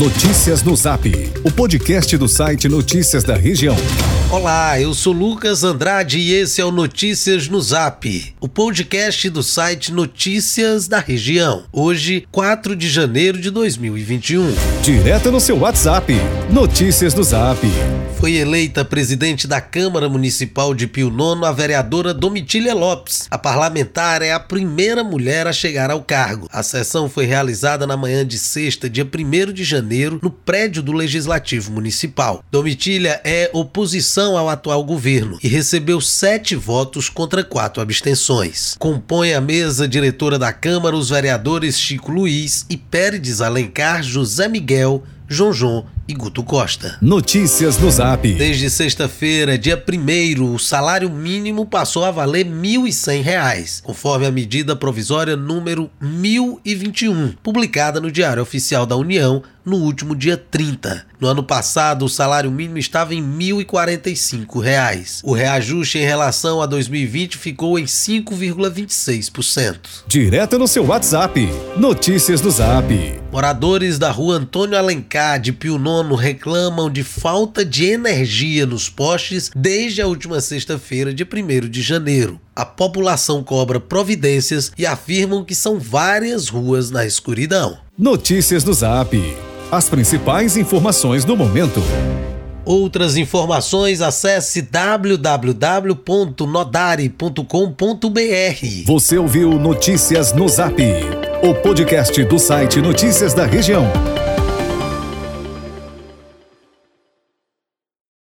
Notícias no Zap, o podcast do site Notícias da Região. Olá, eu sou Lucas Andrade e esse é o Notícias no Zap, o podcast do site Notícias da Região. Hoje, 4 de janeiro de 2021. Direto no seu WhatsApp, Notícias no Zap. Foi eleita presidente da Câmara Municipal de Pio Nono a vereadora Domitília Lopes. A parlamentar é a primeira mulher a chegar ao cargo. A sessão foi realizada na manhã de sexta, dia 1 de janeiro, no prédio do Legislativo Municipal. Domitília é oposição ao atual governo e recebeu sete votos contra quatro abstenções. Compõe a mesa diretora da Câmara os vereadores Chico Luiz e Pérez Alencar José Miguel, João e Guto Costa. Notícias no Zap. Desde sexta-feira, dia 1 o salário mínimo passou a valer R$ 1.100, conforme a medida provisória número 1021, publicada no Diário Oficial da União no último dia 30. No ano passado, o salário mínimo estava em R$ 1.045. O reajuste em relação a 2020 ficou em 5,26%. Direto no seu WhatsApp, Notícias no Zap. Moradores da rua Antônio Alencar, de Pio Nono, reclamam de falta de energia nos postes desde a última sexta-feira, de 1 de janeiro. A população cobra providências e afirmam que são várias ruas na escuridão. Notícias no Zap. As principais informações do momento. Outras informações, acesse www.nodari.com.br. Você ouviu Notícias no Zap, o podcast do site Notícias da Região.